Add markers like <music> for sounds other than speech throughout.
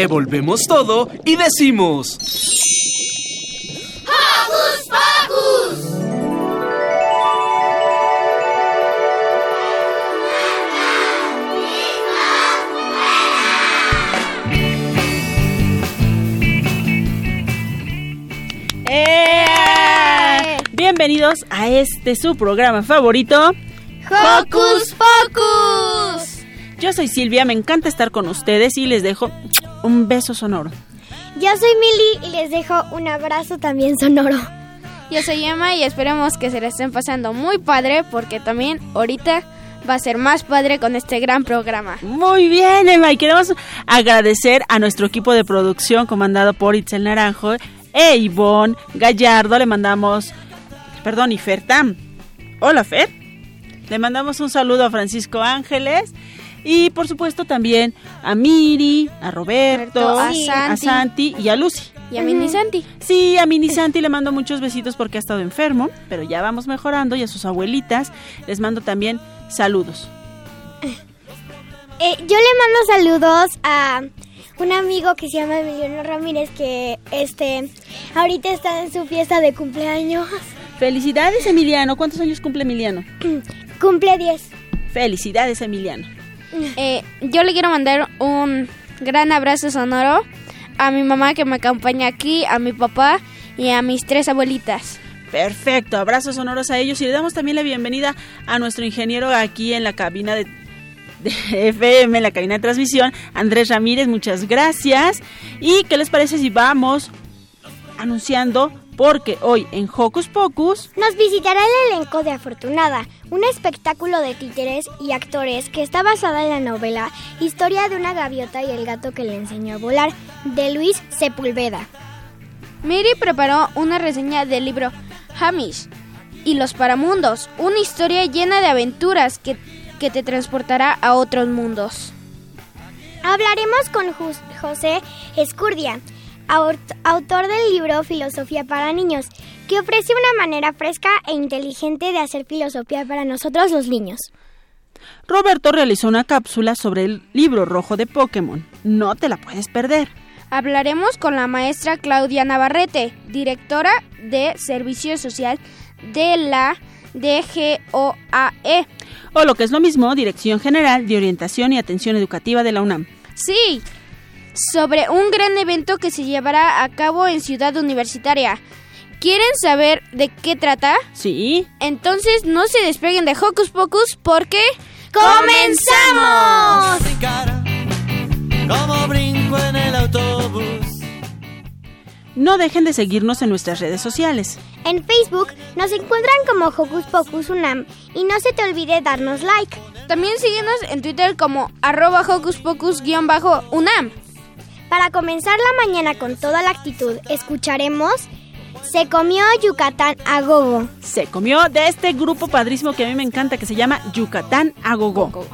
Revolvemos todo y decimos... ¡Hocus Pocus! ¡Eh! Bienvenidos a este su programa favorito. ¡Hocus Pocus! Yo soy Silvia, me encanta estar con ustedes y les dejo un beso sonoro. Yo soy Mili y les dejo un abrazo también sonoro. Yo soy Emma y esperemos que se la estén pasando muy padre porque también ahorita va a ser más padre con este gran programa. Muy bien, Emma, y queremos agradecer a nuestro equipo de producción comandado por Itzel Naranjo e Ivonne Gallardo. Le mandamos, perdón, y Fertam. Hola, Fer. Le mandamos un saludo a Francisco Ángeles y por supuesto también a Miri, a Roberto, a. Santi y a Lucy. Y a Mini Santi. Sí, a Mini Santi le mando muchos besitos porque ha estado enfermo, pero ya vamos mejorando y a sus abuelitas les mando también saludos. Eh, yo le mando saludos a un amigo que se llama Emiliano Ramírez que este ahorita está en su fiesta de cumpleaños. Felicidades, Emiliano. ¿Cuántos años cumple Emiliano? <clears throat> Cumple 10. Felicidades, Emiliano. <laughs> Eh, yo le quiero mandar un gran abrazo sonoro a mi mamá que me acompaña aquí, a mi papá y a mis tres abuelitas. Perfecto, abrazos sonoros a ellos y le damos también la bienvenida a nuestro ingeniero aquí en la cabina de, de <laughs> FM, en la cabina de transmisión, Andrés Ramírez, muchas gracias. ¿Y qué les parece si vamos anunciando? Porque hoy en Hocus Pocus Nos visitará el elenco de Afortunada, un espectáculo de títeres y actores que está basada en la novela Historia de una gaviota y el gato que le enseñó a volar, de Luis Sepúlveda. Miri preparó una reseña del libro Hamish y los Paramundos, una historia llena de aventuras que, que te transportará a otros mundos. Hablaremos con José Escurdia, autor del libro Filosofía para Niños, que ofrece una manera fresca e inteligente de hacer filosofía para nosotros los niños. Roberto realizó una cápsula sobre el libro rojo de Pokémon. No te la puedes perder. Hablaremos con la maestra Claudia Navarrete, directora de Servicio Social de la DGOAE. O lo que es lo mismo, Dirección General de Orientación y Atención Educativa de la UNAM. Sí, sobre un gran evento que se llevará a cabo en Ciudad Universitaria. ¿Quieren saber de qué trata? Sí. Entonces no se despeguen de Hocus Pocus porque ¡Comenzamos! Como brinco en el autobús. No dejen de seguirnos en nuestras redes sociales. En Facebook nos encuentran como Hocus Pocus Unam y no se te olvide darnos like. También síguenos en Twitter como arroba Hocus Pocus-UNAM. Para comenzar la mañana con toda la actitud, escucharemos Se comió Yucatán a gogo. Se comió de este grupo padrísimo que a mí me encanta que se llama Yucatán a Gogo.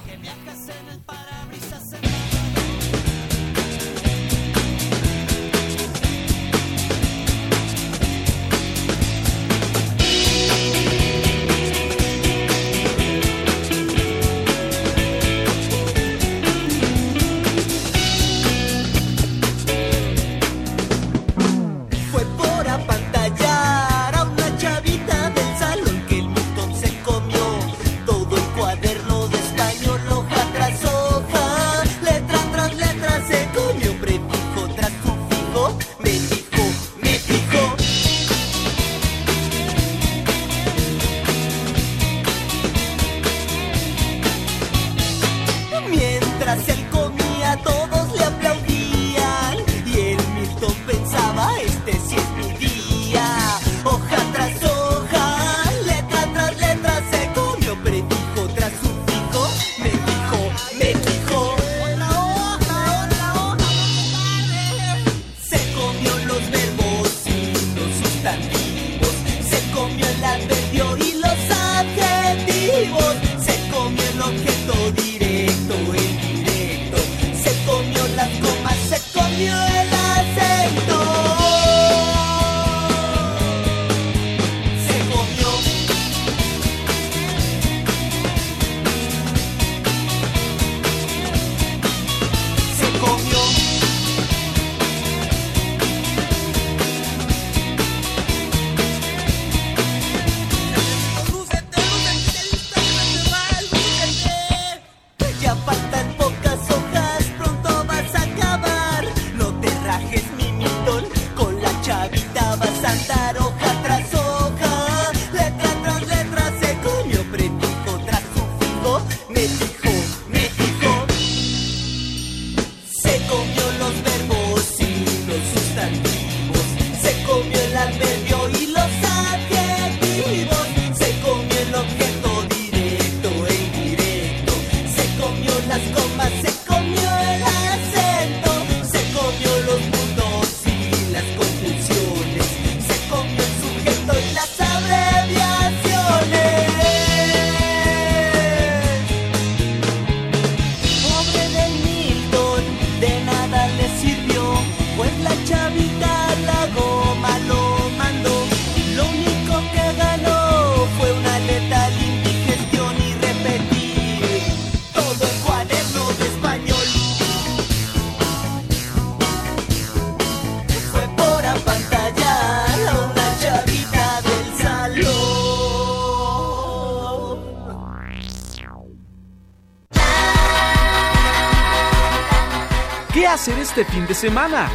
Este fin de semana?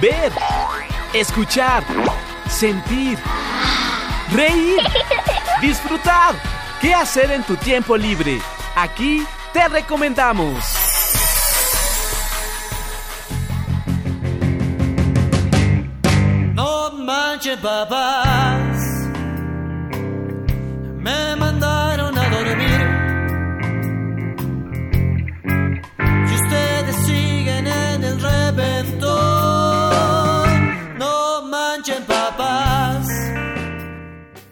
Ver, escuchar, sentir, reír, <laughs> disfrutar. ¿Qué hacer en tu tiempo libre? Aquí te recomendamos. No manches, papás.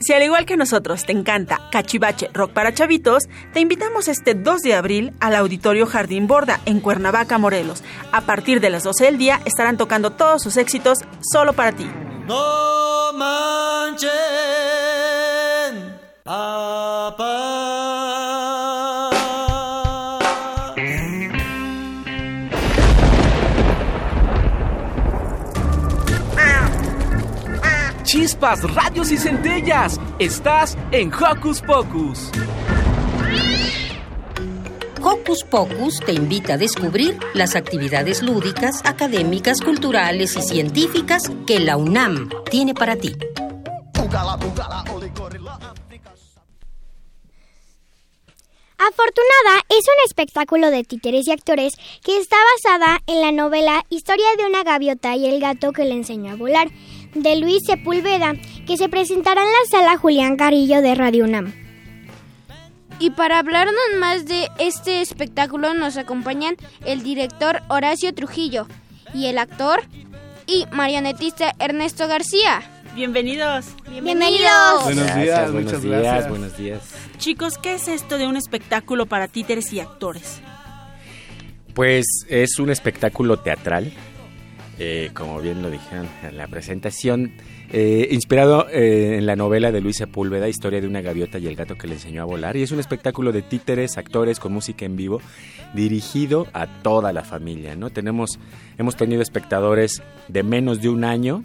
Si al igual que nosotros te encanta Cachivache Rock para Chavitos, te invitamos este 2 de abril al Auditorio Jardín Borda en Cuernavaca, Morelos. A partir de las 12 del día estarán tocando todos sus éxitos solo para ti. Chispas, radios y centellas. Estás en Hocus Pocus. Hocus Pocus te invita a descubrir las actividades lúdicas, académicas, culturales y científicas que la UNAM tiene para ti. Afortunada es un espectáculo de títeres y actores que está basada en la novela Historia de una gaviota y el gato que le enseñó a volar, de Luis Sepúlveda, que se presentará en la sala Julián Carillo de Radio UNAM. Y para hablarnos más de este espectáculo nos acompañan el director Horacio Trujillo y el actor y marionetista Ernesto García. Bienvenidos. Bienvenidos. Buenos Gracias, días, buenos muchas días, gracias. buenos días. Chicos, ¿qué es esto de un espectáculo para títeres y actores? Pues es un espectáculo teatral, eh, como bien lo dijeron en la presentación, eh, inspirado eh, en la novela de Luis Sepúlveda, Historia de una gaviota y el gato que le enseñó a volar. Y es un espectáculo de títeres, actores con música en vivo, dirigido a toda la familia. ¿no? Tenemos, hemos tenido espectadores de menos de un año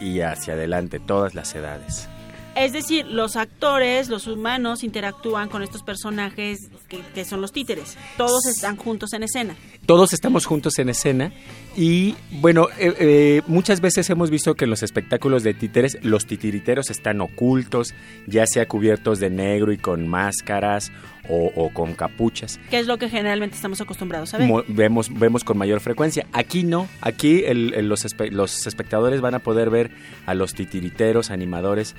y hacia adelante, todas las edades. Es decir, los actores, los humanos, interactúan con estos personajes que, que son los títeres. Todos están juntos en escena. Todos estamos juntos en escena y bueno, eh, eh, muchas veces hemos visto que en los espectáculos de títeres los titiriteros están ocultos, ya sea cubiertos de negro y con máscaras o, o con capuchas. Que es lo que generalmente estamos acostumbrados a ver. Mo- vemos, vemos con mayor frecuencia. Aquí no, aquí el- el- los, espe- los espectadores van a poder ver a los titiriteros, animadores,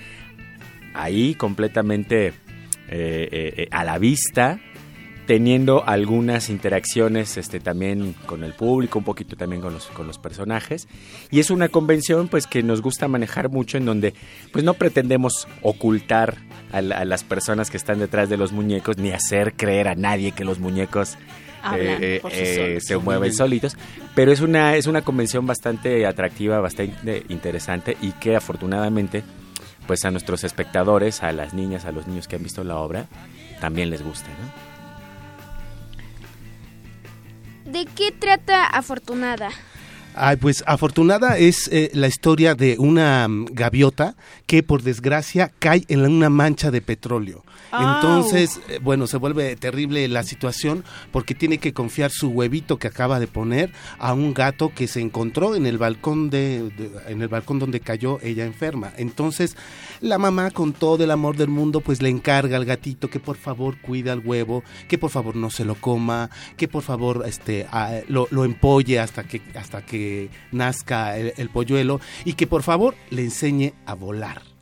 ahí completamente eh, a la vista, teniendo algunas interacciones este, también con el público, un poquito también con los, con los personajes. Y es una convención pues que nos gusta manejar mucho en donde pues no pretendemos ocultar a, la- a las personas que están detrás de los muñecos ni hacer creer a nadie que los muñecos Hablan eh, eh, se mueven solitos. Pero es una, es una convención bastante atractiva, bastante interesante y que afortunadamente pues a nuestros espectadores, a las niñas, a los niños que han visto la obra, también les gusta, ¿no? ¿De qué trata Afortunada? Ay, pues afortunada es eh, la historia de una mm, gaviota que por desgracia cae en una mancha de petróleo. Entonces, eh, bueno, se vuelve terrible la situación porque tiene que confiar su huevito que acaba de poner a un gato que se encontró en el balcón de, en el balcón donde cayó ella enferma. Entonces, la mamá con todo el amor del mundo pues le encarga al gatito que por favor cuida al huevo, que por favor no se lo coma, que por favor este lo, lo empolle hasta que hasta que nazca el polluelo y que por favor le enseñe a volar.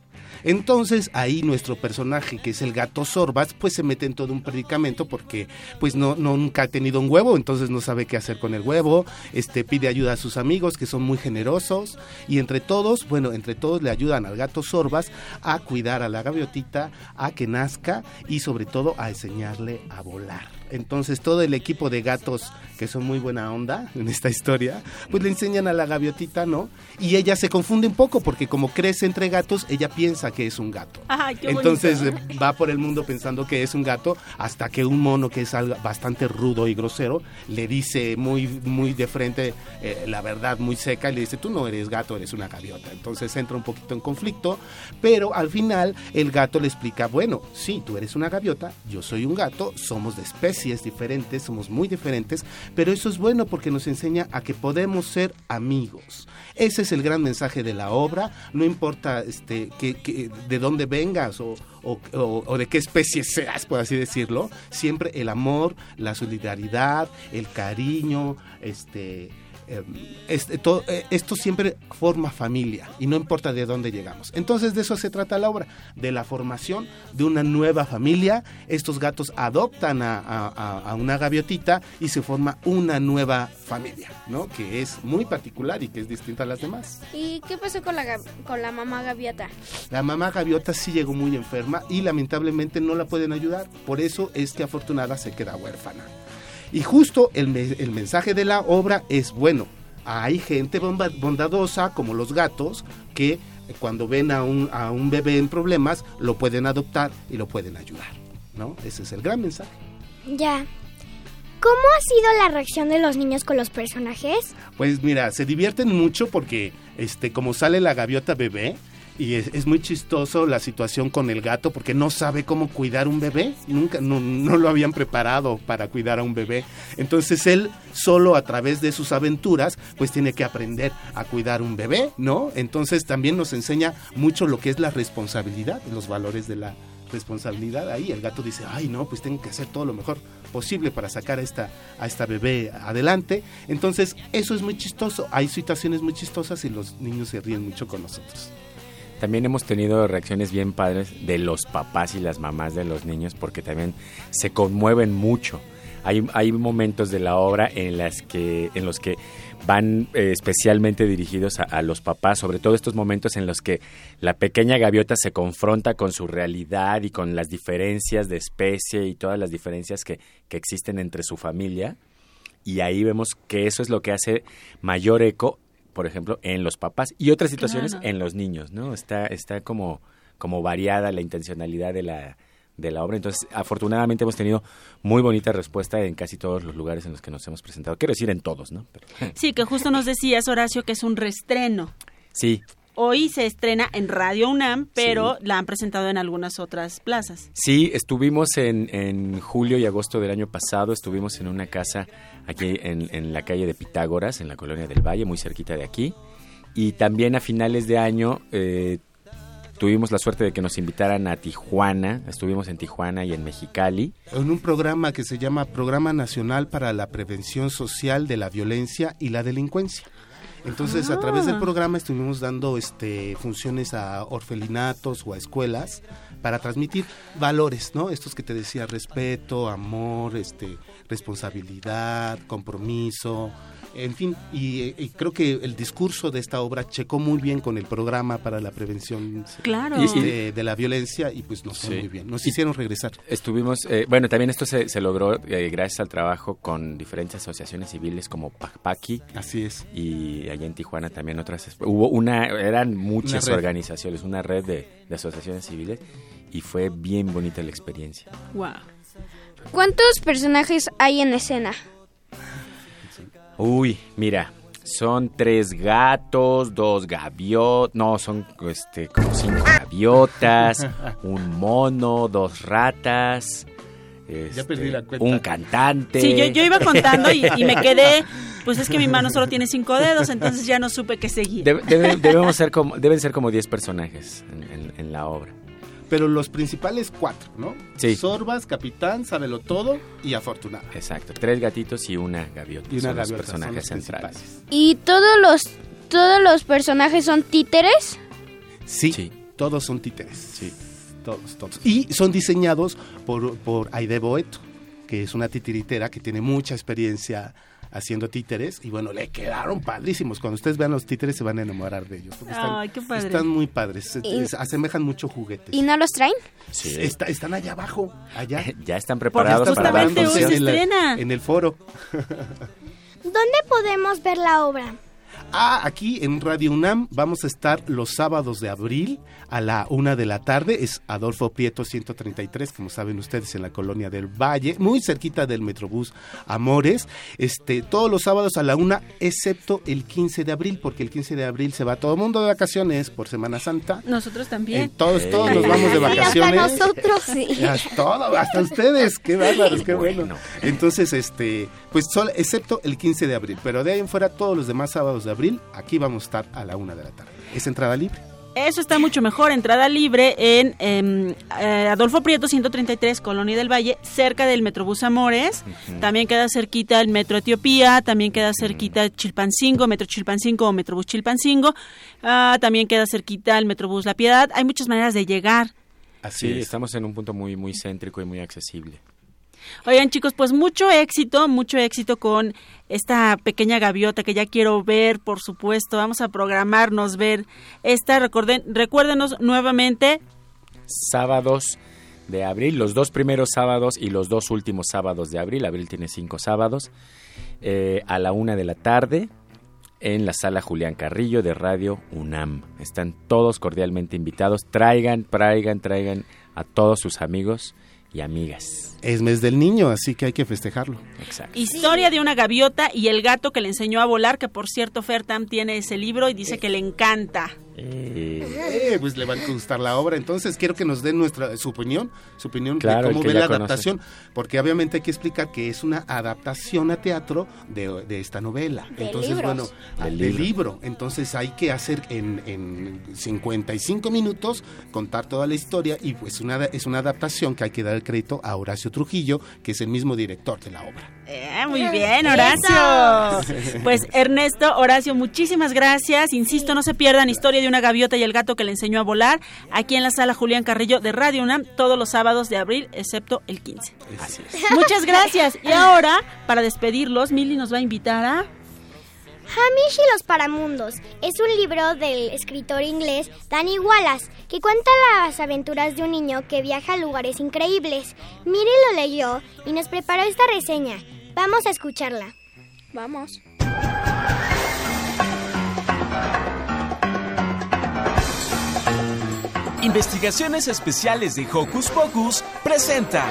Entonces ahí nuestro personaje, que es el gato Sorbas, pues se mete en todo un predicamento porque pues no, no nunca ha tenido un huevo, entonces no sabe qué hacer con el huevo, este pide ayuda a sus amigos que son muy generosos y entre todos, bueno, entre todos le ayudan al gato Sorbas a cuidar a la gaviotita, a que nazca y sobre todo a enseñarle a volar. Entonces todo el equipo de gatos que son muy buena onda <laughs> en esta historia, pues le enseñan a la gaviotita, ¿no? Y ella se confunde un poco porque como crece entre gatos, ella piensa que es un gato. Qué Entonces bonito. eh, va por el mundo pensando que es un gato hasta que un mono que es bastante rudo y grosero le dice muy muy de frente eh, la verdad muy seca y le dice tú no eres gato eres una gaviota entonces entra un poquito en conflicto pero al final el gato le explica bueno sí tú eres una gaviota yo soy un gato somos de especies diferentes somos muy diferentes pero eso es bueno porque nos enseña a que podemos ser amigos. Ese es el gran mensaje de la obra no importa este que, de dónde vengas o- o- o de qué especie seas, por así decirlo, siempre el amor, la solidaridad, el cariño, este, em, este, todo, eh, esto siempre forma familia y no importa de dónde llegamos. Entonces de eso se trata la obra, de la formación de una nueva familia. Estos gatos adoptan a, a- a- a una gaviotita y se forma una nueva familia, ¿no? Que es muy particular y que es distinta a las demás. ¿Y qué pasó con la, con la mamá gaviota? La mamá gaviota sí llegó muy enferma y lamentablemente no la pueden ayudar. Por eso es que afortunada se queda huérfana. Y justo el, me- el mensaje de la obra es bueno. Hay gente bondadosa como los gatos que cuando ven a un, a un bebé en problemas lo pueden adoptar y lo pueden ayudar. ¿no? Ese es el gran mensaje. Ya. ¿Cómo ha sido la reacción de los niños con los personajes? Pues mira, se divierten mucho porque este como sale la gaviota bebé y es, muy chistoso la situación con el gato porque no sabe cómo cuidar un bebé, nunca no, no lo habían preparado para cuidar a un bebé. Entonces él solo a través de sus aventuras pues tiene que aprender a cuidar un bebé, ¿no? Entonces también nos enseña mucho lo que es la responsabilidad, los valores de la responsabilidad ahí. El gato dice, ay no, pues tengo que hacer todo lo mejor posible para sacar a esta, a esta bebé adelante. Entonces, eso es muy chistoso. Hay situaciones muy chistosas y los niños se ríen mucho con nosotros. También hemos tenido reacciones bien padres de los papás y las mamás de los niños porque también se conmueven mucho. Hay, hay momentos de la obra en, las que, en los que van eh, especialmente dirigidos a, a los papás, sobre todo estos momentos en los que la pequeña gaviota se confronta con su realidad y con las diferencias de especie y todas las diferencias que, que existen entre su familia. Y ahí vemos que eso es lo que hace mayor eco por ejemplo, en los papás y otras situaciones Claro. en los niños, ¿no? Está, está como, como variada la intencionalidad de la, de la obra. Entonces, afortunadamente hemos tenido muy bonita respuesta en casi todos los lugares en los que nos hemos presentado. Quiero decir en todos, ¿no? Pero, Sí, que justo nos decías, Horacio, que es un reestreno. sí, Hoy se estrena en Radio UNAM, pero la han presentado en algunas otras plazas. Sí, estuvimos en, en julio y agosto del año pasado, estuvimos en una casa aquí en, en la calle de Pitágoras, en la colonia del Valle, muy cerquita de aquí. Y también a finales de año eh, tuvimos la suerte de que nos invitaran a Tijuana, estuvimos en Tijuana y en Mexicali. En un programa que se llama Programa Nacional para la Prevención Social de la Violencia y la Delincuencia. Entonces, a través del programa estuvimos dando este, funciones a orfelinatos o a escuelas para transmitir valores, ¿no? Estos que te decía, respeto, amor, este, responsabilidad, compromiso, en fin. Y, y creo que el discurso de esta obra checó muy bien con el programa para la prevención Claro. este, de la violencia y pues nos fue Sí. muy bien. Nos hicieron regresar. Estuvimos, eh, bueno, también esto se, se logró eh, gracias al trabajo con diferentes asociaciones civiles como PACPACI Así es. y allá en Tijuana también otras. Hubo una, eran muchas Una organizaciones, una red de, de asociaciones civiles y fue bien bonita la experiencia. Wow. ¿Cuántos personajes hay en escena? Uy, mira, son tres gatos, dos gaviotas, no, son este, como cinco gaviotas, <laughs> un mono, dos ratas. este, perdí la cuenta. Un cantante. Sí, yo, yo iba contando y, y me <laughs> quedé, pues es que mi mano solo tiene cinco dedos, entonces ya no supe qué seguir. Debe- debe- debemos ser como, deben ser como 10 personajes en, en- en la obra. Pero los principales cuatro, ¿no? Sí. Sorbas, Capitán, Sábelo Todo y Afortunada. Exacto, tres gatitos y una gaviota. Y una son los gaviota, personajes son los centrales. principales. ¿Y todos los, todos los personajes son títeres? Sí, Sí. todos son títeres. Sí. Todos, todos. Y son diseñados por, por Aide Boeto, que es una titiritera que tiene mucha experiencia haciendo títeres y bueno, le quedaron padrísimos. Cuando ustedes vean los títeres se van a enamorar de ellos. porque Están, Ay, qué padre. están muy padres, se- Y- se asemejan mucho juguetes. ¿Y no los traen? Sí. Está- están allá abajo, allá. Ya están preparados para la- en el foro. ¿Dónde podemos ver la obra? Ah, aquí en Radio UNAM vamos a estar los sábados de abril a la una de la tarde. Es Adolfo Prieto 133, como saben ustedes, en la colonia del Valle, muy cerquita del Metrobús Amores. Este, todos los sábados a la una, excepto el 15 de abril, porque el 15 de abril se va todo el mundo de vacaciones por Semana Santa. Nosotros Eh, también. todos, todos nos vamos de Sí, hasta vacaciones. nosotros. Hasta, <laughs> todo, hasta ustedes, qué bárbaros, qué bueno. Bueno. Entonces, este, pues solo, excepto el 15 de abril, pero de ahí en fuera todos los demás sábados de abril, aquí vamos a estar a la una de la tarde. Es entrada libre. Eso está mucho mejor. Entrada libre en em, eh, Adolfo Prieto 133, Colonia del Valle, cerca del Metrobús Amores. También queda cerquita el Metro Etiopía, también queda cerquita Chilpancingo, Metro Chilpancingo o Metrobús Chilpancingo. Ah, también queda cerquita el Metrobús La Piedad. Hay muchas maneras de llegar. Así Sí, es. estamos en un punto muy, muy céntrico y muy accesible. Oigan chicos, pues mucho éxito, mucho éxito con esta pequeña gaviota que ya quiero ver, por supuesto. Vamos a programarnos, ver esta. Recuérdenos nuevamente Sábados de abril, los dos primeros sábados y los dos últimos sábados de abril. Abril tiene cinco sábados. eh, a la una de la tarde en la sala Julián Carrillo de Radio UNAM. Están todos cordialmente invitados. Traigan, traigan, traigan a todos sus amigos y amigas. Es mes del niño, así que hay que festejarlo. Exacto. Historia de una gaviota y el gato que le enseñó a volar, que por cierto Fertam tiene ese libro y dice que le encanta. Eh, Eh, pues le va a gustar la obra. Entonces quiero que nos den nuestra su opinión, su opinión Claro, de cómo ve la conoce. adaptación, porque obviamente hay que explicar que es una adaptación a teatro de, de esta novela. Entonces, libros. bueno, ah, Del libro. libro. Entonces hay que hacer en, en 55 minutos contar toda la historia y pues una, es una adaptación que hay que dar el crédito a Horacio Trujillo, que es el mismo director de la obra. Eh, muy bien, Horacio. Pues Ernesto, Horacio, muchísimas gracias. Insisto, no se pierdan Historia de una gaviota y el gato que le enseñó a volar, aquí en la sala Julián Carrillo de Radio UNAM, todos los sábados de abril, excepto el 15. así es. <laughs> Muchas gracias. Y ahora, para despedirlos, Mili nos va a invitar a... Hamish y los Paramundos es un libro del escritor inglés Danny Wallace que cuenta las aventuras de un niño que viaja a lugares increíbles. Miri lo leyó y nos preparó esta reseña. Vamos a escucharla. Vamos. Investigaciones Especiales de Hocus Pocus presenta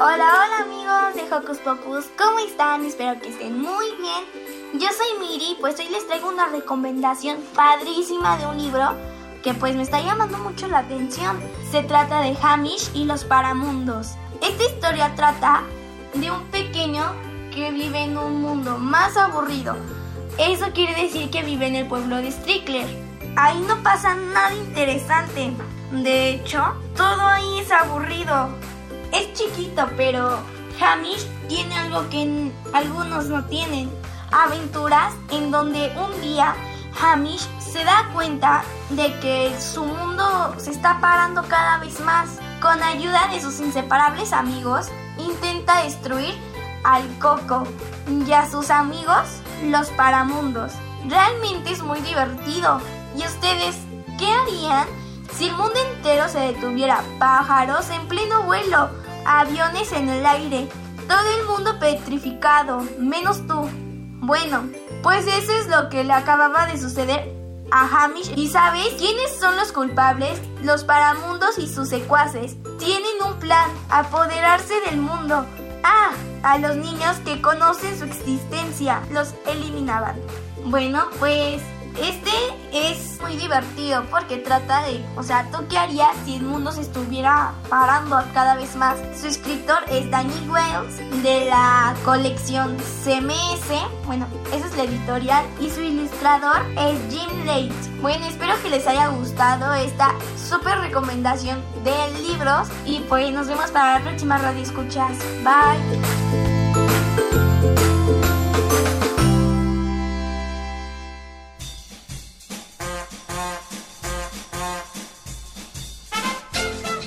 Hola, hola amigos de Hocus Pocus, ¿cómo están? Espero que estén muy bien. Yo soy Miri, pues hoy les traigo una recomendación padrísima de un libro que pues me está llamando mucho la atención. Se trata de Hamish y los Paramundos. Esta historia trata de un pequeño que vive en un mundo más aburrido. Eso quiere decir que vive en el pueblo de Strickler. Ahí no pasa nada interesante. De hecho, todo ahí es aburrido. Es chiquito, pero Hamish tiene algo que algunos no tienen. Aventuras en donde un día Hamish se da cuenta de que su mundo se está parando cada vez más. Con ayuda de sus inseparables amigos, intenta destruir al Coco y a sus amigos, los Paramundos. Realmente es muy divertido. ¿Y ustedes qué harían si el mundo entero se detuviera? Pájaros en pleno vuelo, aviones en el aire, todo el mundo petrificado, menos tú. Bueno, pues eso es lo que le acababa de suceder a Hamish. ¿Y sabes quiénes son los culpables? Los paramundos y sus secuaces. Tienen un plan, apoderarse del mundo. Ah, a los niños que conocen su existencia, los eliminaban. Bueno, pues este es muy divertido porque trata de, o sea, ¿tú qué harías si el mundo se estuviera parando cada vez más? Su escritor es Danny Wells de la colección CMS, bueno, esa es la editorial, y su ilustrador es Jim Late. Bueno, espero que les haya gustado esta súper recomendación de libros y pues nos vemos para la próxima radio escuchas. Bye.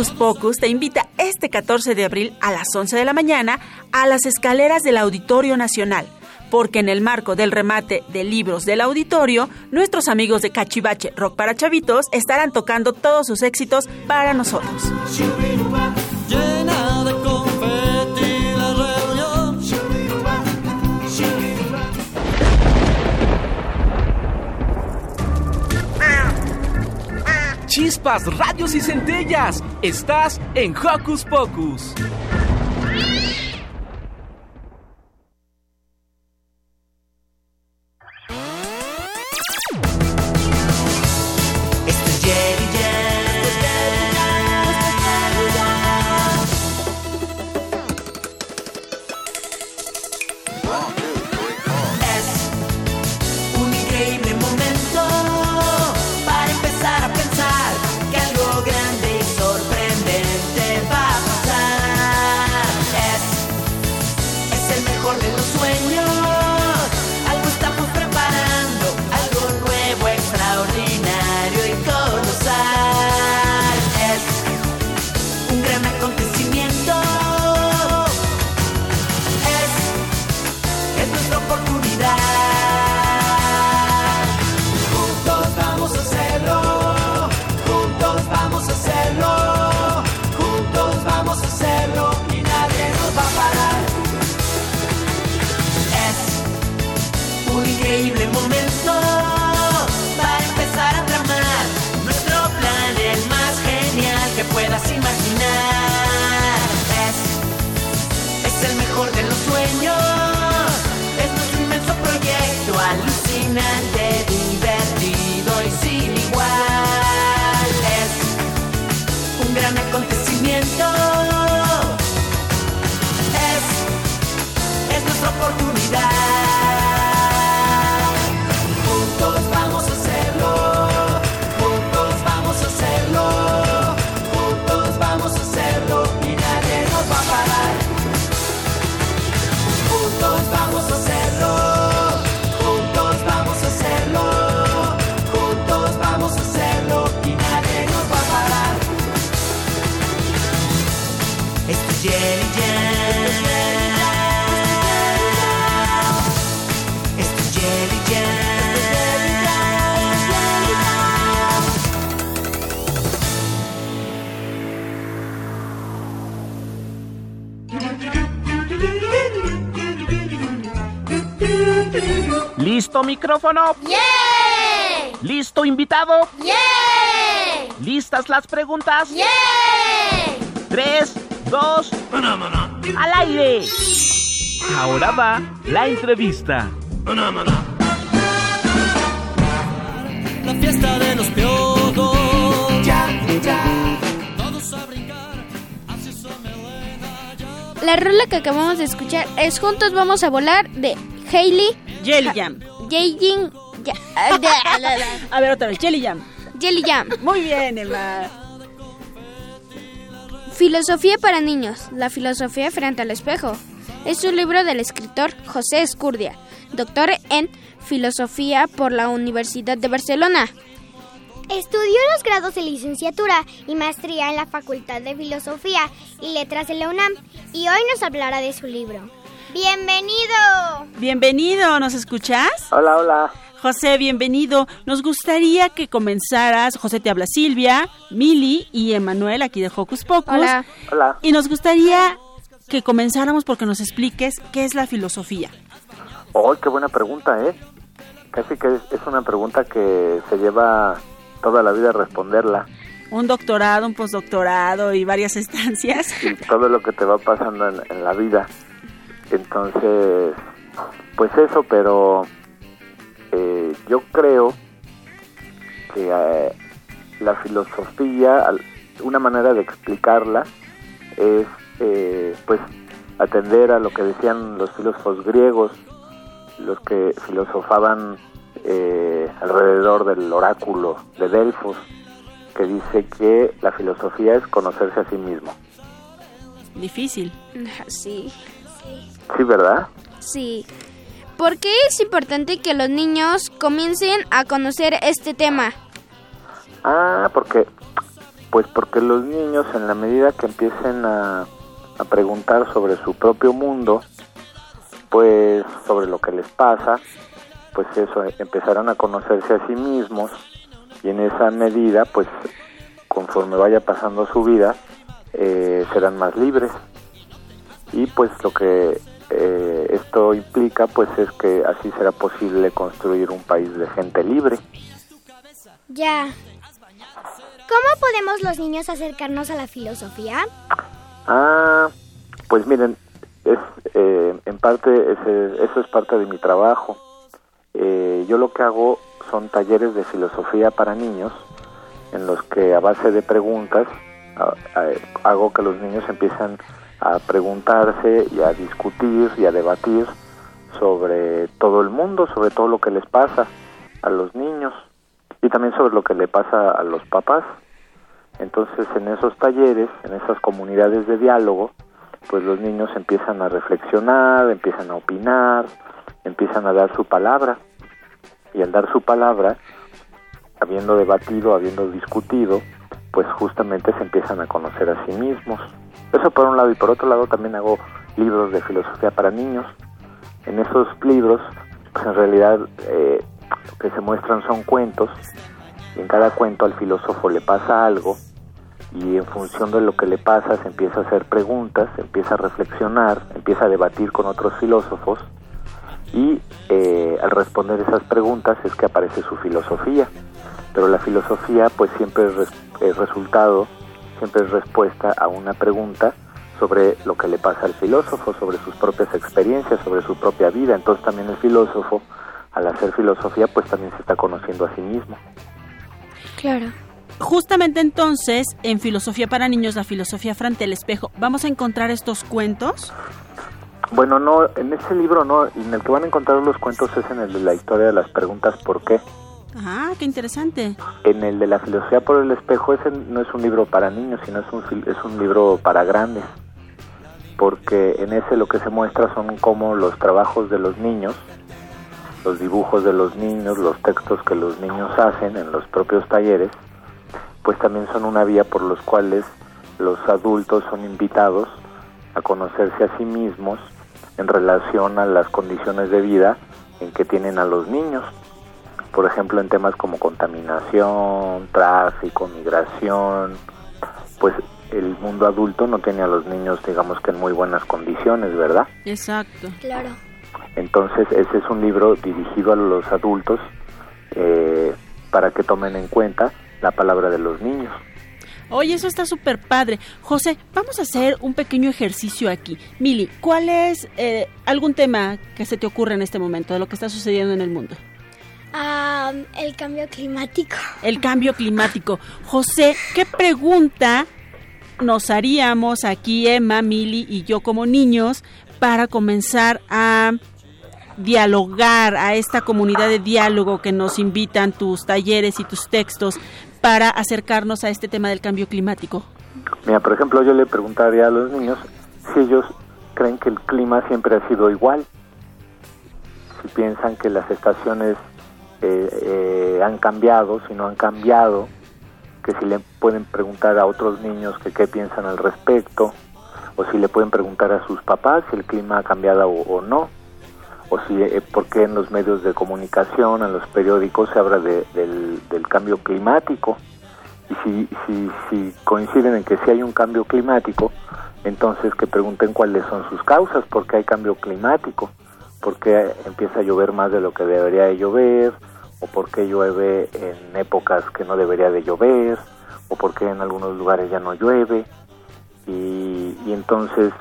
Hocus Pocus te invita este 14 de abril a las 11 de la mañana a las escaleras del Auditorio Nacional, porque en el marco del remate de libros del auditorio, nuestros amigos de Cachivache Rock para Chavitos estarán tocando todos sus éxitos para nosotros. Chispas, radios y centellas. Estás en Hocus Pocus. ¿Listo micrófono? ¿Listo invitado? ¿Listas las preguntas? Tres, dos, al aire. Ahora va la entrevista. La fiesta de los piojos. Ya, ya. Todos a brincar. Así su melena ya. La rola que acabamos de escuchar es Juntos vamos a volar de Hailey Jelly Jam. Ya- ah, A ver otra vez, Jelly Jam. Jelly Jam. Muy bien, Emma. Filosofía para niños. La filosofía frente al espejo. Es un libro del escritor José Escurdia, doctor en filosofía por la Universidad de Barcelona. Estudió los grados de licenciatura y maestría en la Facultad de Filosofía y Letras de la UNAM y hoy nos hablará de su libro. ¡Bienvenido! Bienvenido, ¿nos escuchas? Hola, hola. José, bienvenido. Nos gustaría que comenzaras, José te habla Silvia, Mili y Emanuel aquí de Hocus Pocus. Hola. Hola. Y nos gustaría que comenzáramos porque nos expliques qué es la filosofía. ¡Oh, qué buena pregunta, eh! Casi que es, es una pregunta que se lleva toda la vida responderla. Un doctorado, un postdoctorado y varias <laughs> estancias. y todo lo que te va pasando en, en la vida. Entonces, pues eso, pero eh, yo creo que eh, la filosofía, al- una manera de explicarla es, eh, pues, atender a lo que decían los filósofos griegos, los que filosofaban eh, alrededor del oráculo de Delfos, que dice que la filosofía es conocerse a sí mismo. Difícil. <laughs> Sí, Sí, ¿verdad? sí. ¿Por qué es importante que los niños comiencen a conocer este tema? Ah, porque, pues porque los niños en la medida que empiecen a, a preguntar sobre su propio mundo, pues sobre lo que les pasa, pues eso, empezarán a conocerse a sí mismos y en esa medida, pues conforme vaya pasando su vida, eh, serán más libres. Y pues lo que eh, esto implica, pues es que así será posible construir un país de gente libre. Ya. ¿Cómo podemos los niños acercarnos a la filosofía? Ah, pues miren, es eh, en parte ese- eso es parte de mi trabajo. Eh, yo lo que hago son talleres de filosofía para niños, en los que a base de preguntas a- a- hago que los niños empiezan a preguntarse y a discutir y a debatir sobre todo el mundo, sobre todo lo que les pasa a los niños y también sobre lo que le pasa a los papás. Entonces, en esos talleres, en esas comunidades de diálogo, pues los niños empiezan a reflexionar, empiezan a opinar, empiezan a dar su palabra. Y al dar su palabra, habiendo debatido, habiendo discutido, pues justamente se empiezan a conocer a sí mismos. Eso por un lado y por otro lado también hago libros de filosofía para niños. En esos libros, pues en realidad eh, lo que se muestran son cuentos y en cada cuento al filósofo le pasa algo y en función de lo que le pasa se empieza a hacer preguntas, se empieza a reflexionar, empieza a debatir con otros filósofos y eh, al responder esas preguntas es que aparece su filosofía. Pero la filosofía pues siempre es, res- es resultado, siempre es respuesta a una pregunta sobre lo que le pasa al filósofo, sobre sus propias experiencias, sobre su propia vida. Entonces también el filósofo, al hacer filosofía, pues también se está conociendo a sí mismo. Claro. Justamente entonces, en Filosofía para Niños, la filosofía frente al espejo, ¿vamos a encontrar estos cuentos? Bueno, no, en ese libro no, en el que van a encontrar los cuentos es en el de la historia de las preguntas ¿por qué? Ah, qué interesante. En el de la filosofía por el espejo ese no es un libro para niños, sino es un, es un libro para grandes, porque en ese lo que se muestra son como los trabajos de los niños, los dibujos de los niños, los textos que los niños hacen en los propios talleres, pues también son una vía por los cuales los adultos son invitados a conocerse a sí mismos en relación a las condiciones de vida en que tienen a los niños. Por ejemplo, en temas como contaminación, tráfico, migración, pues el mundo adulto no tiene a los niños, digamos que en muy buenas condiciones, ¿verdad? Exacto. Claro. Entonces, ese es un libro dirigido a los adultos eh, para que tomen en cuenta la palabra de los niños. Oye, eso está súper padre. José, vamos a hacer un pequeño ejercicio aquí. Mili, ¿cuál es eh, algún tema que se te ocurre en este momento de lo que está sucediendo en el mundo? Ah, el cambio climático. El cambio climático. José, ¿qué pregunta nos haríamos aquí, Emma, Mili y yo como niños, para comenzar a dialogar a esta comunidad de diálogo que nos invitan tus talleres y tus textos para acercarnos a este tema del cambio climático? Mira, por ejemplo, yo le preguntaría a los niños si ellos creen que el clima siempre ha sido igual, si piensan que las estaciones eh, eh, han cambiado, si no han cambiado, que si le pueden preguntar a otros niños que qué piensan al respecto, o si le pueden preguntar a sus papás si el clima ha cambiado o, no, o si eh, por qué en los medios de comunicación, en los periódicos se habla de- del, del cambio climático. Y si, si, si coinciden en que sí hay un cambio climático, entonces que pregunten cuáles son sus causas, por qué hay cambio climático, por qué empieza a llover más de lo que debería de llover, o por qué llueve en épocas que no debería de llover, o por qué en algunos lugares ya no llueve, y, y entonces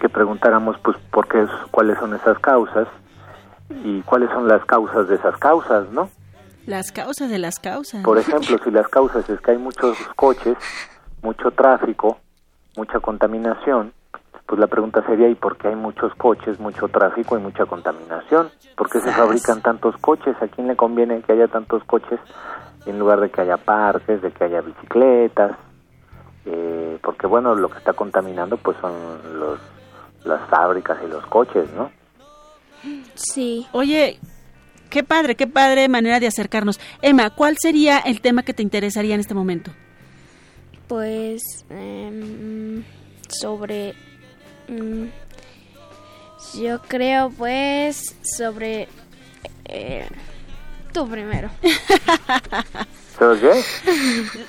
que preguntáramos pues por qué, es- cuáles son esas causas y cuáles son las causas de esas causas, ¿no? Las causas de las causas. Por ejemplo, si las causas es que hay muchos coches, mucho tráfico, mucha contaminación, pues la pregunta sería, ¿y por qué hay muchos coches, mucho tráfico y mucha contaminación? ¿Por qué se fabrican tantos coches? ¿A quién le conviene que haya tantos coches en lugar de que haya parques, de que haya bicicletas? Eh, porque bueno, lo que está contaminando pues son los, las fábricas y los coches, ¿no? Sí. Oye, qué padre, qué padre manera de acercarnos. Emma, ¿cuál sería el tema que te interesaría en este momento? Pues em, sobre... mm, yo creo pues sobre... eh, tú primero. <laughs> ¿Se oye?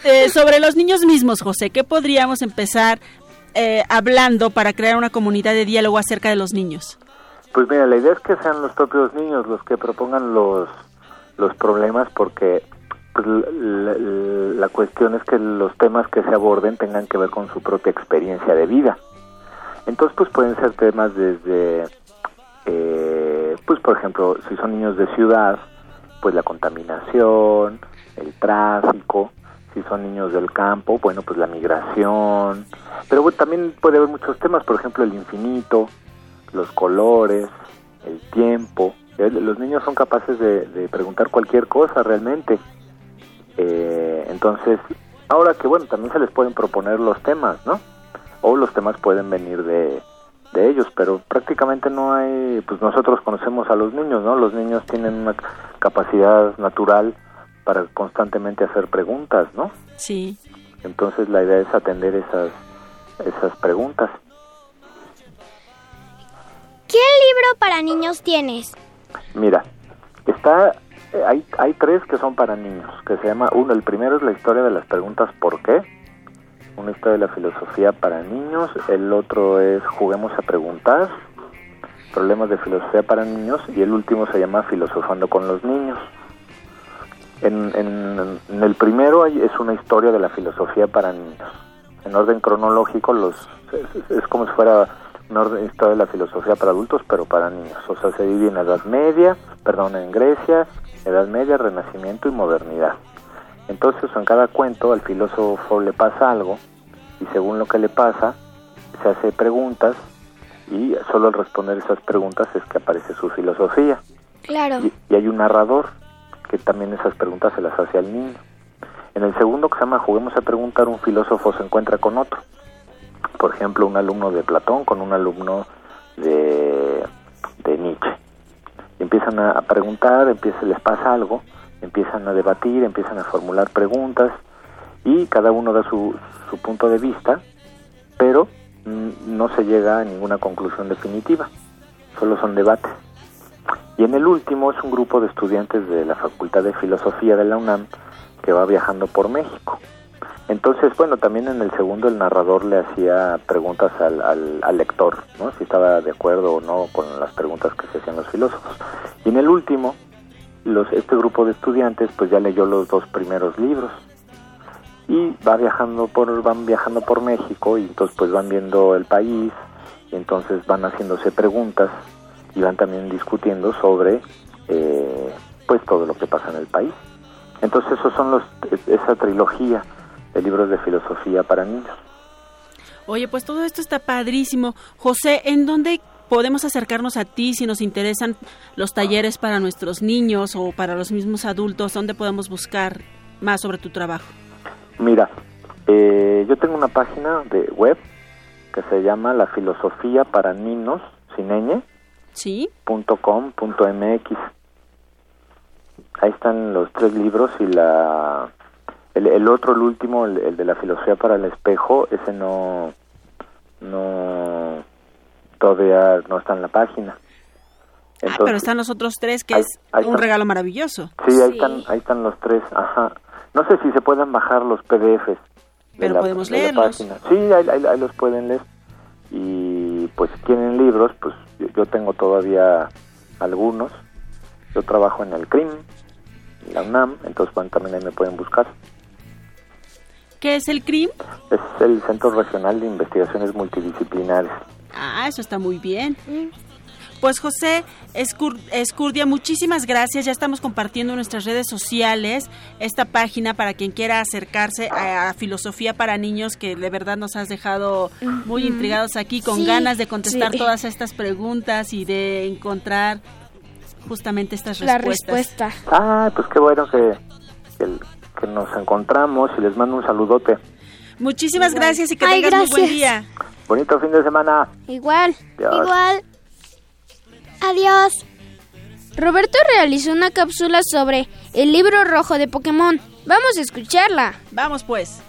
Eh, sobre los niños mismos, José, ¿qué podríamos empezar eh, hablando para crear una comunidad de diálogo acerca de los niños? Pues mira, la idea es que sean los propios niños los que propongan los, los problemas porque pues, la, la- la cuestión es que los temas que se aborden tengan que ver con su propia experiencia de vida. Entonces, pues pueden ser temas desde, eh, pues por ejemplo, si son niños de ciudad, pues la contaminación, el tráfico, si son niños del campo, bueno, pues la migración, pero bueno, también puede haber muchos temas, por ejemplo, el infinito, los colores, el tiempo. Eh, Los niños son capaces de, de preguntar cualquier cosa realmente. Eh, entonces, ahora que bueno, también se les pueden proponer los temas, ¿no? O los temas pueden venir de, de ellos, pero prácticamente no hay, pues nosotros conocemos a los niños, ¿no? Los niños tienen una capacidad natural para constantemente hacer preguntas, ¿no? Sí. Entonces la idea es atender esas, esas preguntas. ¿Qué libro para niños tienes? Mira, está, eh, hay, hay tres que son para niños, que se llama, uno, el primero es la historia de las preguntas ¿por qué? Una historia de la filosofía para niños, el otro es Juguemos a preguntar, problemas de filosofía para niños, y el último se llama Filosofando con los niños. En, en- el primero hay- es una historia de la filosofía para niños. En orden cronológico los es, es como si fuera una orden- historia de la filosofía para adultos, pero para niños. O sea, se divide en Edad Media, perdón, en Grecia, Edad Media, Renacimiento y Modernidad. Entonces, en cada cuento al filósofo le pasa algo y según lo que le pasa, se hace preguntas y solo al responder esas preguntas es que aparece su filosofía Claro. y, y hay un narrador que también esas preguntas se las hace al niño. En el segundo que se llama Juguemos a preguntar, un filósofo se encuentra con otro. Por ejemplo, un alumno de Platón con un alumno de, de Nietzsche. Y empiezan a, a preguntar, empieza, les pasa algo, empiezan a debatir, empiezan a formular preguntas y cada uno da su, punto de vista, pero no se llega a ninguna conclusión definitiva, solo son debates. Y en el último es un grupo de estudiantes de la Facultad de Filosofía de la UNAM que va viajando por México. Entonces, bueno, también en el segundo el narrador le hacía preguntas al, al, al lector, ¿no? Si estaba de acuerdo o no con las preguntas que se hacían los filósofos. Y en el último, los, este grupo de estudiantes pues ya leyó los dos primeros libros. Y va viajando por van viajando por México y entonces pues van viendo el país y entonces van haciéndose preguntas y van también discutiendo sobre eh, pues todo lo que pasa en el país. Entonces esos son los esa trilogía de libros de filosofía para niños. Oye, pues todo esto está padrísimo. José, ¿en dónde podemos acercarnos a ti si nos interesan los talleres para nuestros niños o para los mismos adultos? ¿Dónde podemos buscar más sobre tu trabajo? mira eh, yo tengo una página de web que se llama la filosofía para niños sin ñ Sí. punto com punto mx ahí están los tres libros y la el, el otro el último el, el de la filosofía para el espejo ese no no todavía no está en la página ah, pero están los otros tres, que es un regalo maravilloso. Sí, ahí, Están, ahí están los tres, ajá. No sé si se pueden bajar los PDFs. Pero podemos leerlos. Sí, ahí, ahí, los pueden leer. Y pues si quieren libros, pues yo tengo todavía algunos. Yo trabajo en el CRIM, la UNAM, entonces bueno, también ahí me pueden buscar. ¿Qué es el CRIM? Es el Centro Regional de Investigaciones Multidisciplinares. Ah, eso está muy bien. Pues José Escurdia, muchísimas gracias. Ya estamos compartiendo en nuestras redes sociales esta página para quien quiera acercarse a, Filosofía para Niños, que de verdad nos has dejado muy intrigados aquí, con ganas de contestar todas estas preguntas y de encontrar justamente estas respuestas. La respuesta. Ah, pues qué bueno que, que, nos encontramos y les mando un saludote. Muchísimas gracias y que tengas muy buen día. Bonito fin de semana. Igual. Igual. Adiós. Roberto realizó una cápsula sobre el libro rojo de Pokémon. Vamos a escucharla. Vamos pues.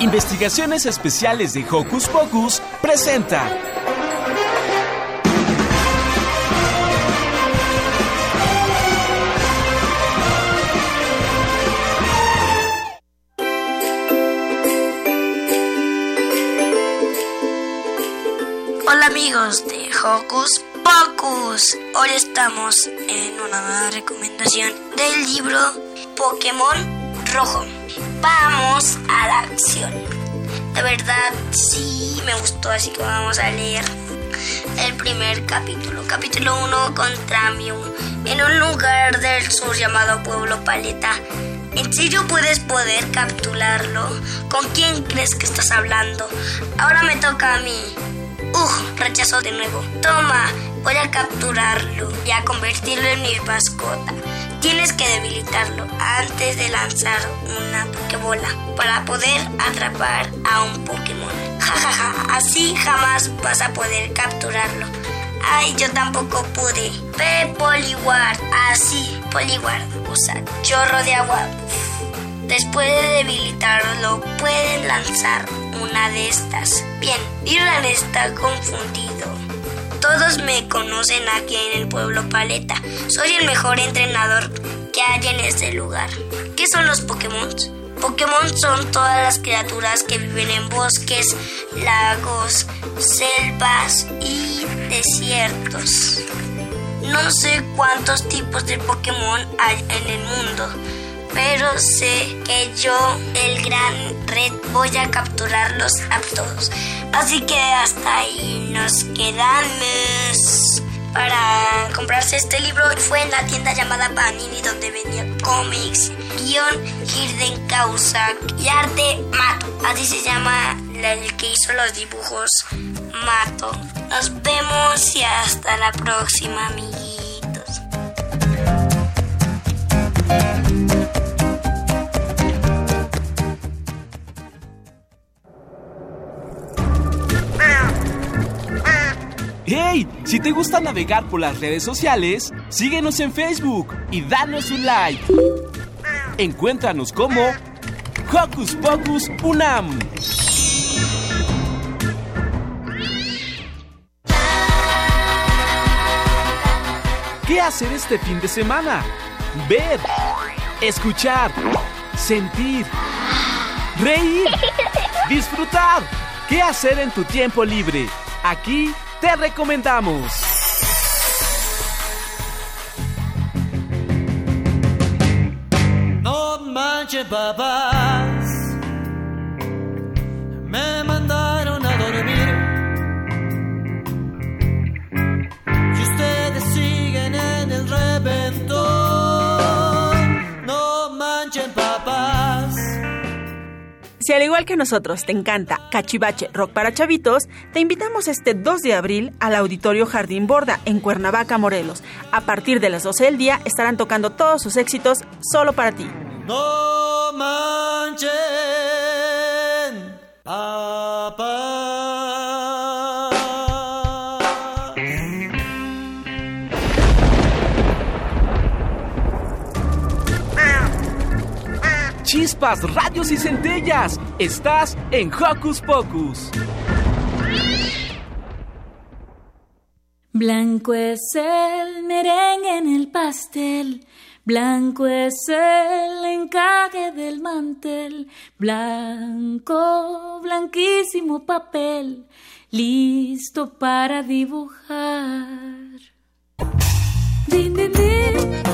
Investigaciones Especiales de Hocus Pocus presenta. Amigos de Hocus Pocus. Hoy estamos en una nueva recomendación del libro Pokémon Rojo. Vamos a la acción. De verdad sí me gustó, así que vamos a leer el primer capítulo. Capítulo 1 contra Mew. En un lugar del sur llamado Pueblo Paleta. ¿En serio puedes poder capturarlo? ¿Con quién crees que estás hablando? Ahora me toca a mí. Ugh, rechazó de nuevo. Toma, voy a capturarlo y a convertirlo en mi mascota. Tienes que debilitarlo antes de lanzar una Pokébola para poder atrapar a un Pokémon. Jajaja, así jamás vas a poder capturarlo. Ay, yo tampoco pude. Ve Poliward, así, Poliward, usa chorro de agua. Después de debilitarlo, pueden lanzar una de estas. Bien, Irran está confundido. Todos me conocen aquí en el pueblo Paleta. Soy el mejor entrenador que hay en este lugar. ¿Qué son los Pokémon? Pokémon son todas las criaturas que viven en bosques, lagos, selvas y desiertos. No sé cuántos tipos de Pokémon hay en el mundo, pero sé que yo, el gran red, voy a capturarlos a todos. Así que hasta ahí nos quedamos. Para comprarse este libro fue en la tienda llamada Panini donde vendía cómics, guion Hirden Kausak y arte Mato. Así se llama el que hizo los dibujos Mato. Nos vemos y hasta la próxima, amiguitos. Si te gusta navegar por las redes sociales, síguenos en Facebook y danos un like. Encuéntranos como Hocus Pocus Unam. ¿Qué hacer este fin de semana? Ver, escuchar, sentir, reír, disfrutar. ¿Qué hacer en tu tiempo libre? Aquí te recomendamos. No manches, papás. Si al igual que nosotros te encanta Cachivache Rock para Chavitos, te invitamos este 2 de abril al Auditorio Jardín Borda en Cuernavaca, Morelos. A partir de las 12 del día estarán tocando todos sus éxitos solo para ti. No manchen, papás. Chispas, radios y centellas. Estás en Hocus Pocus. Blanco es el merengue en el pastel, blanco es el encaje del mantel, blanco, blanquísimo papel, listo para dibujar. Din, din, din,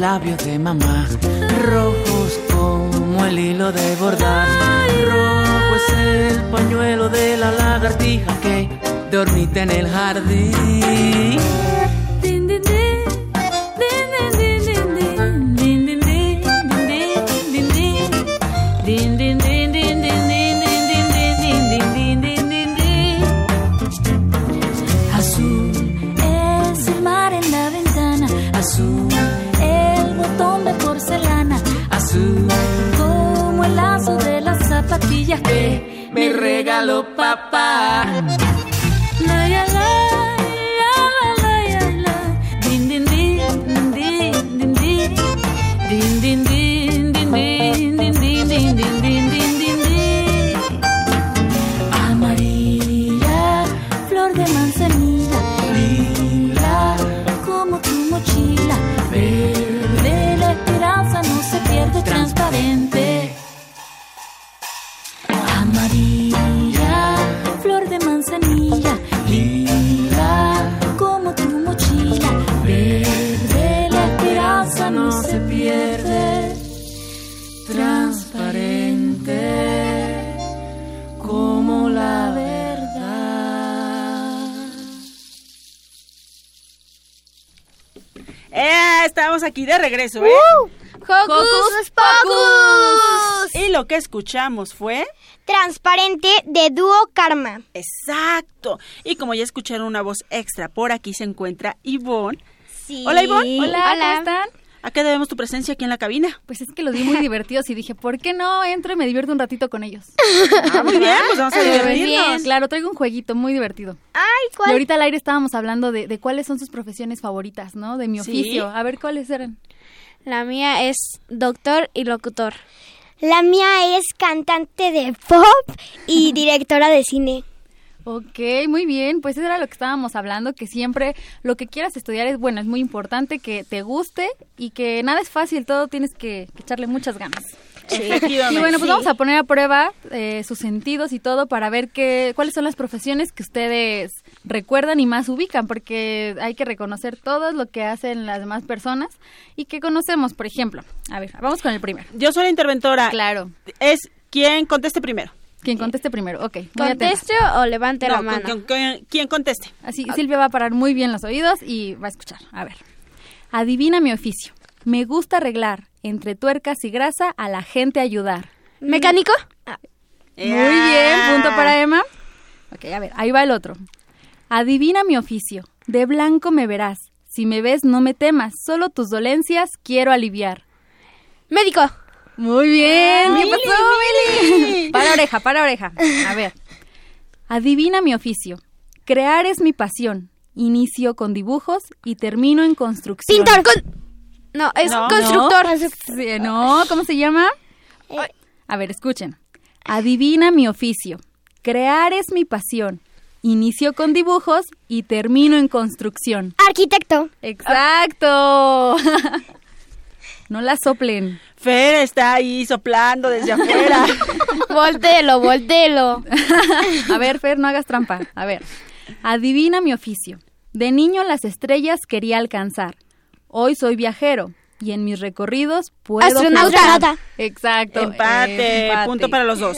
labios de mamá, rojos como el hilo de bordar. Rojo es el pañuelo de la lagartija que dormita en el jardín. Las zapatillas que Me regaló papá. Aquí de regreso, ¿eh? ¡Hocus Pocus! Y lo que escuchamos fue... Transparente de dúo Karma. Exacto. Y como ya escucharon una voz extra, por aquí se encuentra Ivonne. Sí. Hola, Ivonne. Hola, ¿cómo están? ¿A qué debemos tu presencia aquí en la cabina? Pues es que los vi muy <laughs> divertidos y dije, ¿por qué no entro y me divierto un ratito con ellos? Ah, muy bien, pues vamos a divertirnos. Claro, traigo un jueguito muy divertido. Ay, Y ¿cuál? ahorita al aire estábamos hablando de, de cuáles son sus profesiones favoritas, ¿no? De mi Sí. oficio. A ver cuáles eran. La mía es doctor y locutor. La mía es cantante de pop y <laughs> directora de cine. Ok, muy bien. Pues eso era lo que estábamos hablando, que siempre lo que quieras estudiar es bueno, es muy importante que te guste y que nada es fácil, todo tienes que, que echarle muchas ganas. Efectivamente. Y bueno, pues Sí. vamos a poner a prueba eh, sus sentidos y todo para ver qué, cuáles son las profesiones que ustedes recuerdan y más ubican, porque hay que reconocer todo lo que hacen las demás personas y que conocemos, por ejemplo. A ver, vamos con el primero. Yo soy la interventora. Claro. Es quien conteste primero. Quien conteste primero, ok. ¿Conteste o levante No, la mano? con- con- quien conteste. Así, Silvia va a parar muy bien los oídos y va a escuchar. A ver. Adivina mi oficio. Me gusta arreglar entre tuercas y grasa a la gente ayudar. ¿Mecánico? Muy bien, punto para Emma. Ok, a ver, ahí va el otro. Adivina mi oficio. De blanco me verás. Si me ves, no me temas. Solo tus dolencias quiero aliviar. Médico. Muy bien. ¿Qué pasó, Mili? <laughs> Para oreja, para oreja. A ver. Adivina mi oficio. Crear es mi pasión. Inicio con dibujos y termino en construcción. Pintor. No, es No, constructor. No, no, ¿cómo se llama? A ver, escuchen. Adivina mi oficio. Crear es mi pasión. Inicio con dibujos y termino en construcción. Arquitecto. Exacto. <laughs> no la soplen. Fer está ahí soplando desde afuera. <laughs> voltelo, voltelo. A ver, Fer, no hagas trampa. A ver. Adivina mi oficio. De niño las estrellas quería alcanzar. Hoy soy viajero y en mis recorridos puedo Astronauta. flotar. Exacto. Empate, empate. punto para los dos.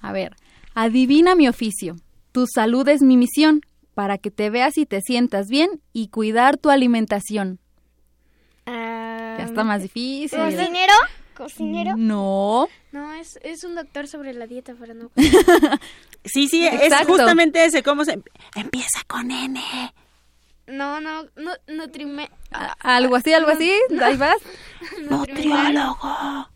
A ver, adivina mi oficio. Tu salud es mi misión para que te veas y te sientas bien y cuidar tu alimentación. Ya está más difícil. ¿Cocinero? ¿Cocinero? No. No, es, es un doctor sobre la dieta para no... <laughs> Sí, sí, es Exacto. justamente ese. ¿Cómo se empieza con N? No, no, no, nutrime... A- Algo así, algo así. <laughs> Ahí vas. Nutriólogo.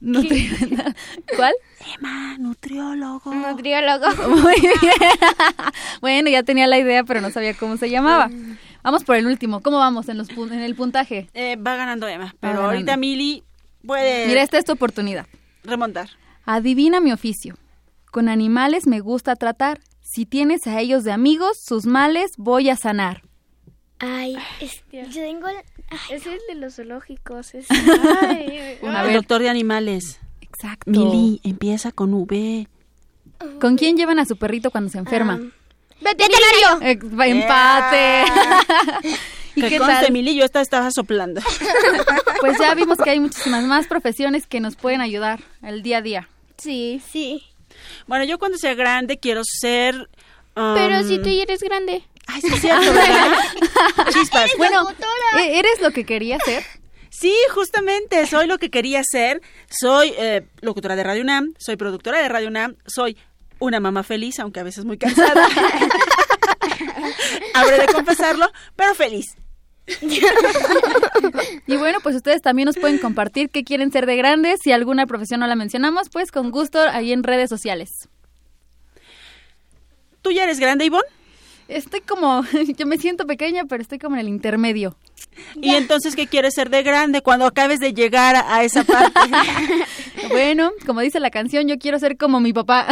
Nutri- <laughs> ¿Cuál? Emma, nutriólogo. Nutriólogo. Muy bien. bueno, ya tenía la idea, pero no sabía cómo se llamaba. Vamos por el último. ¿Cómo vamos en, los, en el puntaje? Eh, va ganando Emma, pero ganando. ahorita Mili puede Mira, esta es tu oportunidad. remontar. Adivina mi oficio. Con animales me gusta tratar. Si tienes a ellos de amigos, sus males voy a sanar. Ay, es- yo tengo... Es el de los zoológicos. Es... <laughs> A El ver. doctor de animales. Exacto. Mili, empieza con V. ¿Con quién llevan a su perrito cuando se enferma? ¡Veterinario! Ex- empate. <laughs> ¿Y que qué conste, tal? Mili, yo esta estaba soplando. <laughs> Pues ya vimos que hay muchísimas más profesiones que nos pueden ayudar el día a día. Sí. Sí. Bueno, yo cuando sea grande quiero ser... um, Pero si tú ya eres grande. Ay, sí es cierto, ¿verdad? <laughs> Chispas. Bueno, ¿e- ¿eres lo que quería ser? Sí, justamente, soy lo que quería ser. Soy eh, locutora de Radio UNAM, soy productora de Radio UNAM, soy una mamá feliz, aunque a veces muy cansada. <laughs> Habré de confesarlo, pero feliz. Y bueno, pues ustedes también nos pueden compartir qué quieren ser de grandes. Si alguna profesión no la mencionamos, pues con gusto ahí en redes sociales. ¿Tú ya eres grande, Ivonne? Estoy como, <laughs> yo me siento pequeña, pero estoy como en el intermedio. ¿Y entonces qué quieres ser de grande cuando acabes de llegar a, esa parte? <laughs> Bueno, como dice la canción, yo quiero ser como mi papá.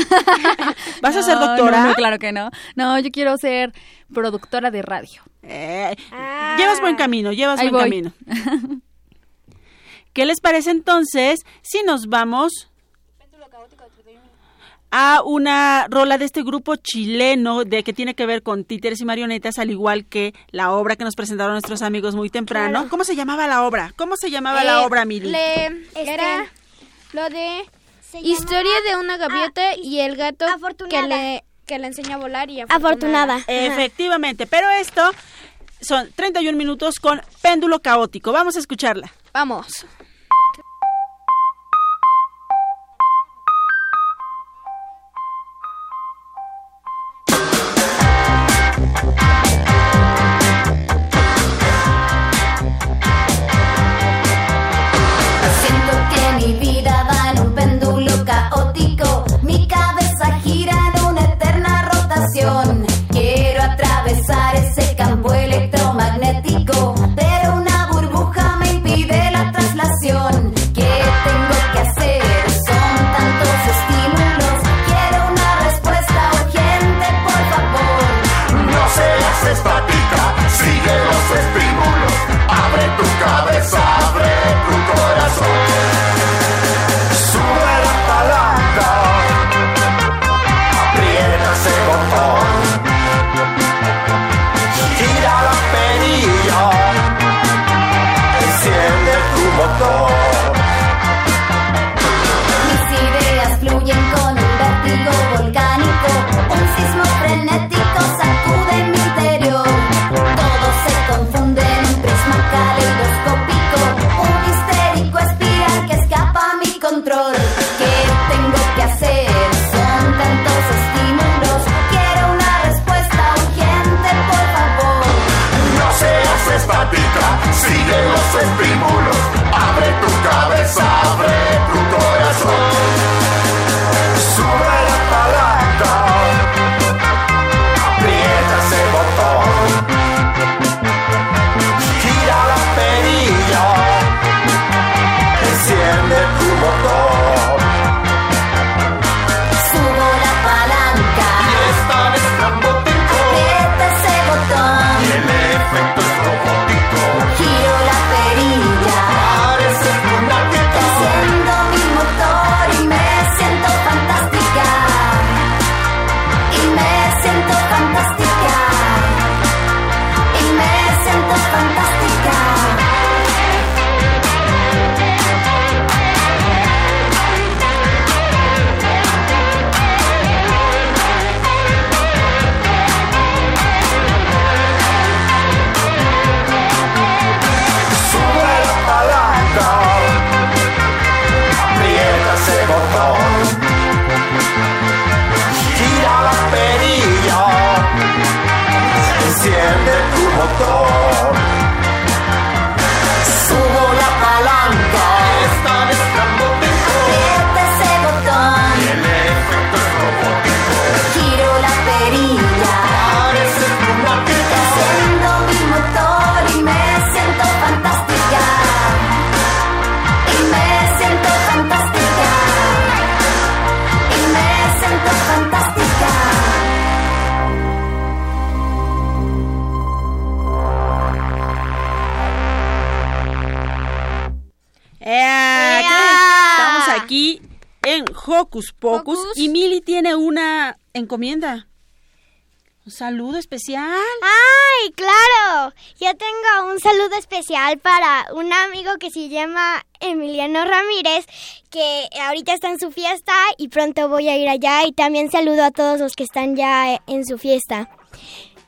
<laughs> ¿Vas a ser doctora? No, no, claro que no. No, yo quiero ser productora de radio. Eh, Llevas buen camino, llevas Ahí buen voy. camino. ¿Qué les parece entonces si nos vamos a una rola de este grupo chileno de que tiene que ver con títeres y marionetas, al igual que la obra que nos presentaron nuestros amigos muy temprano? Claro. ¿Cómo se llamaba la obra? ¿Cómo se llamaba la Eh, obra, Mili? le- Este, Era lo de historia de una gaviota Ah, y el gato que Afortunada. le, que le enseña a volar y Afortunada. Efectivamente, pero esto son 31 minutos con péndulo caótico. Vamos a escucharla. Vamos. Saludo especial. ¡Ay, claro! Yo tengo un saludo especial para un amigo que se llama Emiliano Ramírez, que ahorita está en su fiesta y pronto voy a ir allá. Y también saludo a todos los que están ya en su fiesta.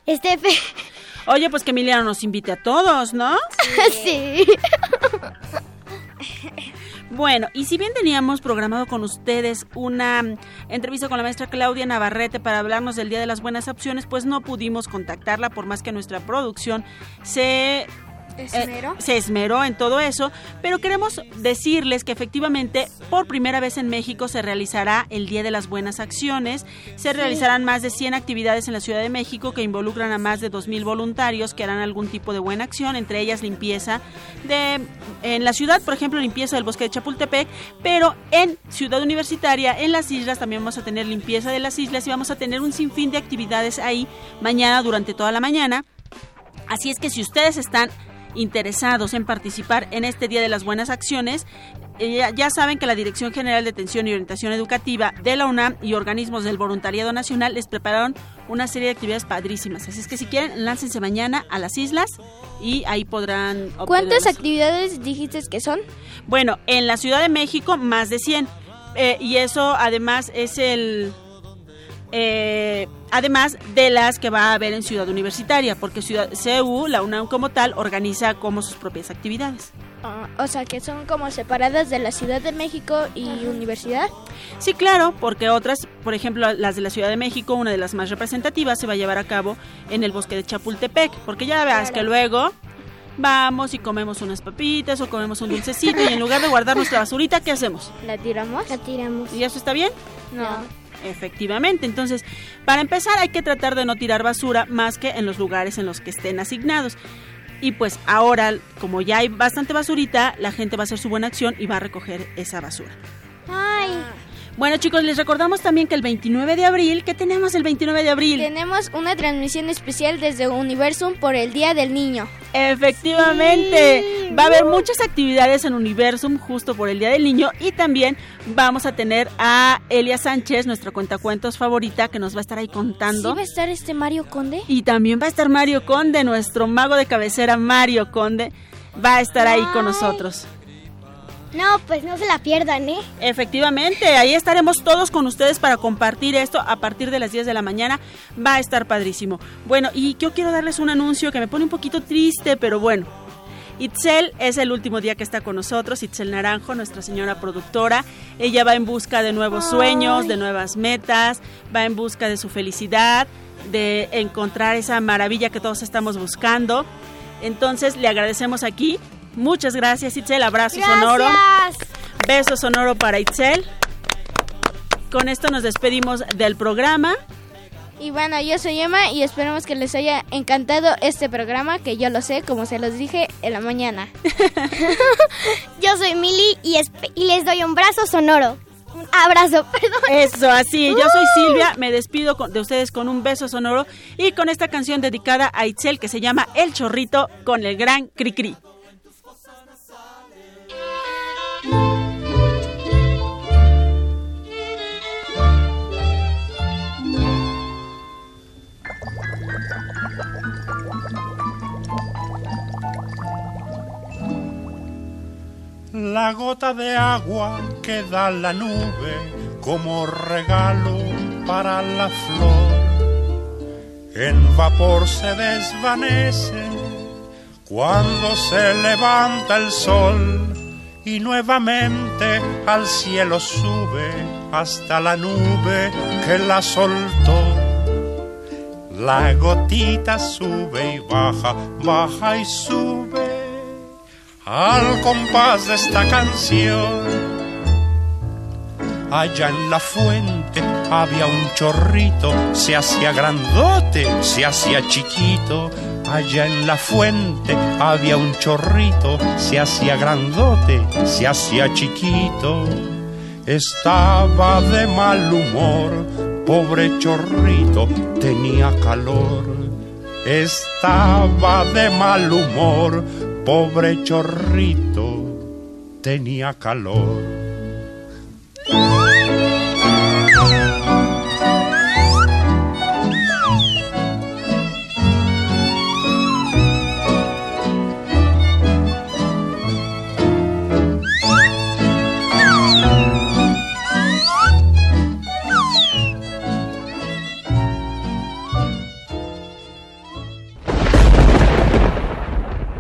Este... fe- <laughs> Oye, pues que Emiliano nos invite a todos, ¿no? <laughs> sí. <laughs> Bueno, y si bien teníamos programado con ustedes una mm, entrevista con la maestra Claudia Navarrete para hablarnos del Día de las Buenas Opciones, pues no pudimos contactarla por más que nuestra producción se ¿Esmeró? eh, se esmeró en todo eso, pero queremos decirles que efectivamente por primera vez en México se realizará el Día de las Buenas Acciones, se realizarán más de 100 actividades en la Ciudad de México que involucran a más de 2.000 voluntarios que harán algún tipo de buena acción, entre ellas limpieza de en la ciudad, por ejemplo, limpieza del bosque de Chapultepec, pero en Ciudad Universitaria, en las islas también vamos a tener limpieza de las islas y vamos a tener un sinfín de actividades ahí mañana durante toda la mañana. Así es que si ustedes están interesados en participar en este Día de las Buenas Acciones, eh, ya, saben que la Dirección General de Atención y Orientación Educativa de la UNAM y organismos del Voluntariado Nacional les prepararon una serie de actividades padrísimas. Así es que si quieren, láncense mañana a las islas y ahí podrán... ¿Cuántas actividades dijiste que son? Bueno, en la Ciudad de México más de 100. Eh, y eso además es el... eh, además de las que va a haber en Ciudad Universitaria, porque Ciudad CU, la UNAM como tal, organiza como sus propias actividades. Ah, o sea, que son como separadas de la Ciudad de México y Universidad. Sí, claro, porque otras, por ejemplo, las de la Ciudad de México, una de las más representativas, se va a llevar a cabo en el bosque de Chapultepec, porque ya veas que luego vamos y comemos unas papitas o comemos un dulcecito y en lugar de guardar nuestra basurita, ¿qué hacemos? ¿La tiramos? La tiramos. ¿Y eso está bien? No. Efectivamente, entonces, para empezar hay que tratar de no tirar basura más que en los lugares en los que estén asignados. Y pues ahora, como ya hay bastante basurita, la gente va a hacer su buena acción y va a recoger esa basura. Bueno chicos, les recordamos también que el 29 de abril, ¿qué tenemos el 29 de abril? Tenemos una transmisión especial desde Universum por el Día del Niño. Efectivamente, va a haber muchas actividades en Universum justo por el Día del Niño y también vamos a tener a Elia Sánchez, nuestra cuentacuentos favorita, que nos va a estar ahí contando. ¿Sí va a estar este Mario Conde? Y también va a estar Mario Conde, nuestro mago de cabecera Mario Conde, va a estar ahí con nosotros. No, pues no se la pierdan, ¿eh? Efectivamente, ahí estaremos todos con ustedes para compartir esto a partir de las 10 de la mañana. Va a estar padrísimo. Bueno, y yo quiero darles un anuncio que me pone un poquito triste, pero bueno. Itzel es el último día que está con nosotros, Itzel Naranjo, nuestra señora productora. Ella va en busca de nuevos sueños, de nuevas metas, va en busca de su felicidad, de encontrar esa maravilla que todos estamos buscando. Entonces le agradecemos aquí. Muchas gracias Itzel, abrazo sonoro. Beso sonoro para Itzel. Con esto nos despedimos del programa. Y bueno, yo soy Emma y esperemos que les haya encantado este programa, que yo lo sé, como se los dije en la mañana. <laughs> Yo soy Mili y, les doy un brazo sonoro. Un abrazo, <laughs> perdón. Eso, así. Yo soy Silvia, me despido de ustedes con un beso sonoro y con esta canción dedicada a Itzel que se llama El Chorrito con el gran Cricri. La gota de agua que da la nube como regalo para la flor. En vapor se desvanece cuando se levanta el sol y nuevamente al cielo sube hasta la nube que la soltó. La gotita sube y baja, baja y sube al compás de esta canción. Allá en la fuente había un chorrito, se hacía grandote, se hacía chiquito. Allá en la fuente había un chorrito, se hacía grandote, se hacía chiquito. Estaba de mal humor, pobre chorrito, tenía calor. Estaba de mal humor, pobre chorrito, tenía calor.